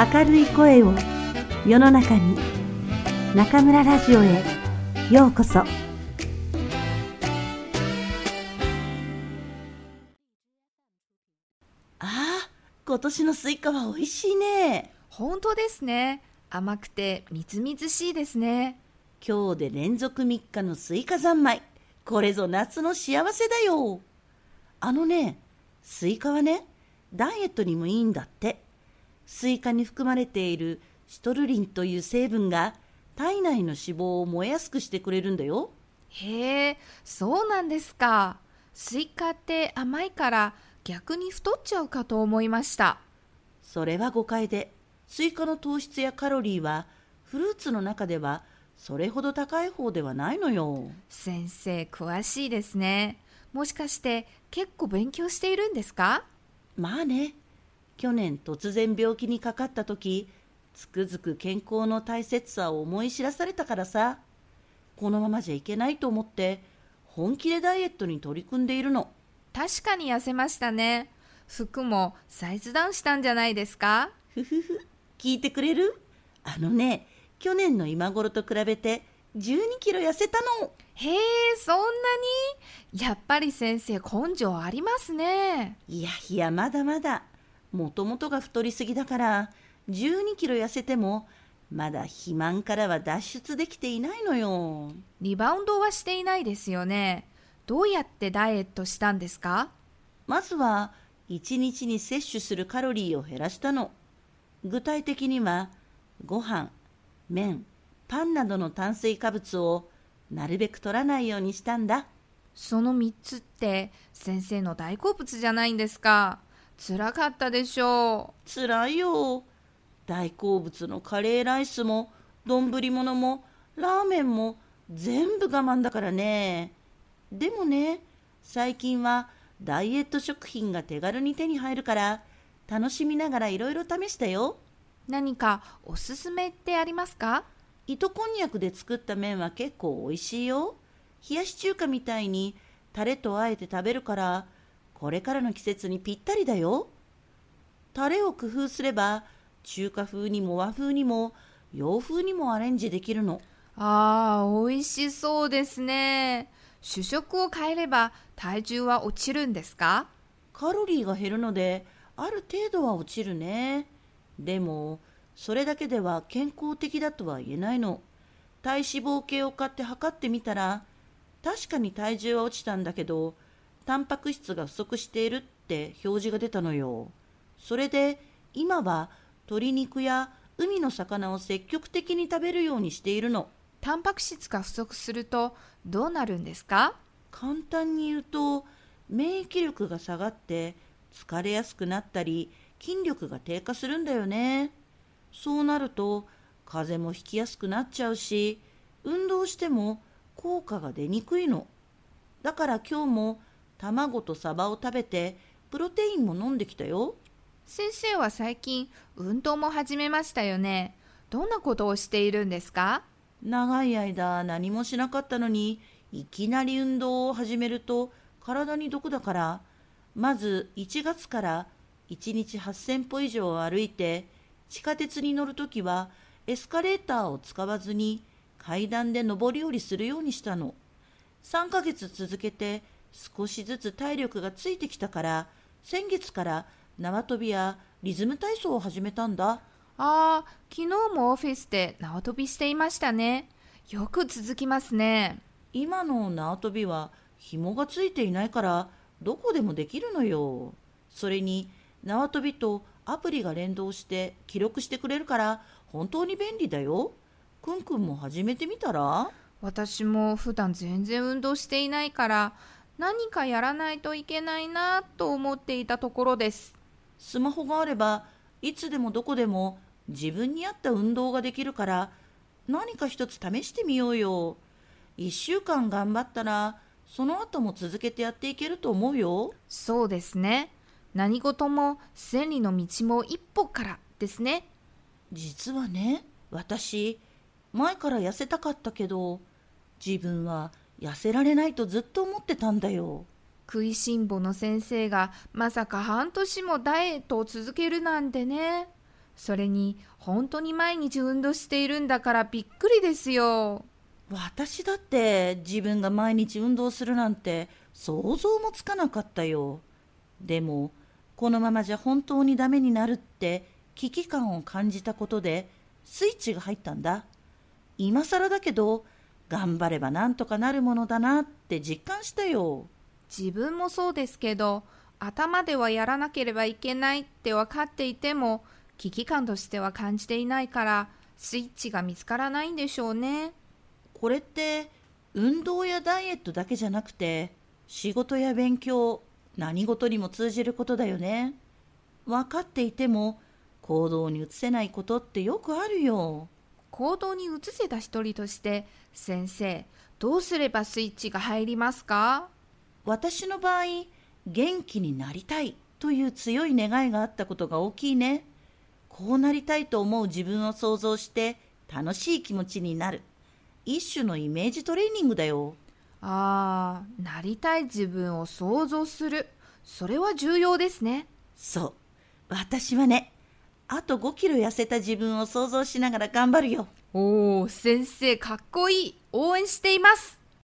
明るい声を世の中に中村ラジオへようこそああ、今年のスイカは美味しいね。本当ですね。甘くてみずみずしいですね。今日で連続3日のスイカ三昧。これぞ夏の幸せだよ。あのね、スイカはね、ダイエットにもいいんだって。スイカに含まれているシトルリンという成分が体内の脂肪を燃えやすくしてくれるんだよ。へえ、そうなんですか。スイカって甘いから逆に太っちゃうかと思いました。それは誤解で、スイカの糖質やカロリーはフルーツの中ではそれほど高い方ではないのよ。先生、詳しいですね。もしかして結構勉強しているんですか？まあね、去年突然病気にかかった時、つくづく健康の大切さを思い知らされたからさ、このままじゃいけないと思って、本気でダイエットに取り組んでいるの。確かに痩せましたね。服もサイズダウンしたんじゃないですか？ふふふ、聞いてくれる？あのね、去年の今頃と比べて12キロ痩せたの。へえ、そんなに？やっぱり先生根性ありますね。いやいや、まだまだ。もともとが太りすぎだから、12キロ痩せても、まだ肥満からは脱出できていないのよ。リバウンドはしていないですよね。どうやってダイエットしたんですか？まずは、1日に摂取するカロリーを減らしたの。具体的には、ご飯、麺、パンなどの炭水化物をなるべく取らないようにしたんだ。その3つって先生の大好物じゃないんですか。辛かったでしょつらいよ。大好物のカレーライスも、丼物も、ラーメンも、全部我慢だからね。でもね、最近はダイエット食品が手軽に手に入るから、楽しみながらいろいろ試したよ。う。何かおすすめってありますか？糸こんにゃくで作った麺は結構美味しいよ。冷やし中華みたいにタレとあえて食べるから、これからの季節にぴったりだよ。タレを工夫すれば、中華風にも和風にも洋風にもアレンジできるの。ああ、美味しそうですね。主食を変えれば体重は落ちるんですか？カロリーが減るので、ある程度は落ちるね。でも、それだけでは健康的だとは言えないの。体脂肪計を買って測ってみたら、確かに体重は落ちたんだけど、タンパク質が不足しているって表示が出たのよ。それで、今は鶏肉や海の魚を積極的に食べるようにしているの。タンパク質が不足するとどうなるんですか？簡単に言うと免疫力が下がって疲れやすくなったり筋力が低下するんだよねそうなると風邪もひきやすくなっちゃうし運動しても効果が出にくいのだから今日も卵とサバを食べてプロテインも飲んできたよ。先生は最近運動も始めましたよね。どんなことをしているんですか？長い間何もしなかったのにいきなり運動を始めると体に毒だから。まず1月から1日8000歩以上歩いて地下鉄に乗るときはエスカレーターを使わずに階段で上り下りするようにしたの。3ヶ月続けて少しずつ体力がついてきたから先月から縄跳びやリズム体操を始めたんだああ、昨日もオフィスで縄跳びしていましたね。よく続きますね。今の縄跳びは紐がついていないからどこでもできるのよ。それに縄跳びとアプリが連動して記録してくれるから本当に便利だよ。くんくんも始めてみたら？私も普段全然運動していないから何かやらないといけないなと思っていたところです。スマホがあればいつでもどこでも自分に合った運動ができるから何か一つ試してみようよ。一週間頑張ったらその後も続けてやっていけると思うよ。そうですね。何事も千里の道も一歩からですね。実はね、私、前から痩せたかったけど、自分は痩せられないとずっと思ってたんだよ。食いしん坊の先生がまさか半年もダイエットを続けるなんてね。それに本当に毎日運動しているんだからびっくりですよ。私だって自分が毎日運動するなんて想像もつかなかったよ。でも、このままじゃ本当にダメになるって危機感を感じたことでスイッチが入ったんだ。今更だけど、頑張ればなんとかなるものだなって実感したよ。自分もそうですけど、頭ではやらなければいけないって分かっていても、危機感としては感じていないから、スイッチが見つからないんでしょうね。これって運動やダイエットだけじゃなくて仕事や勉強何事にも通じることだよね分かっていても行動に移せないことってよくあるよ行動に移せた一人として先生どうすればスイッチが入りますか？私の場合元気になりたいという強い願いがあったことが大きいねこうなりたいと思う自分を想像して楽しい気持ちになる一種のイメージトレーニングだよ。ああ、なりたい自分を想像する。それは重要ですね。そう。私はね、あと5キロ痩せた自分を想像しながら頑張るよ。おお、先生かっこいい。応援しています。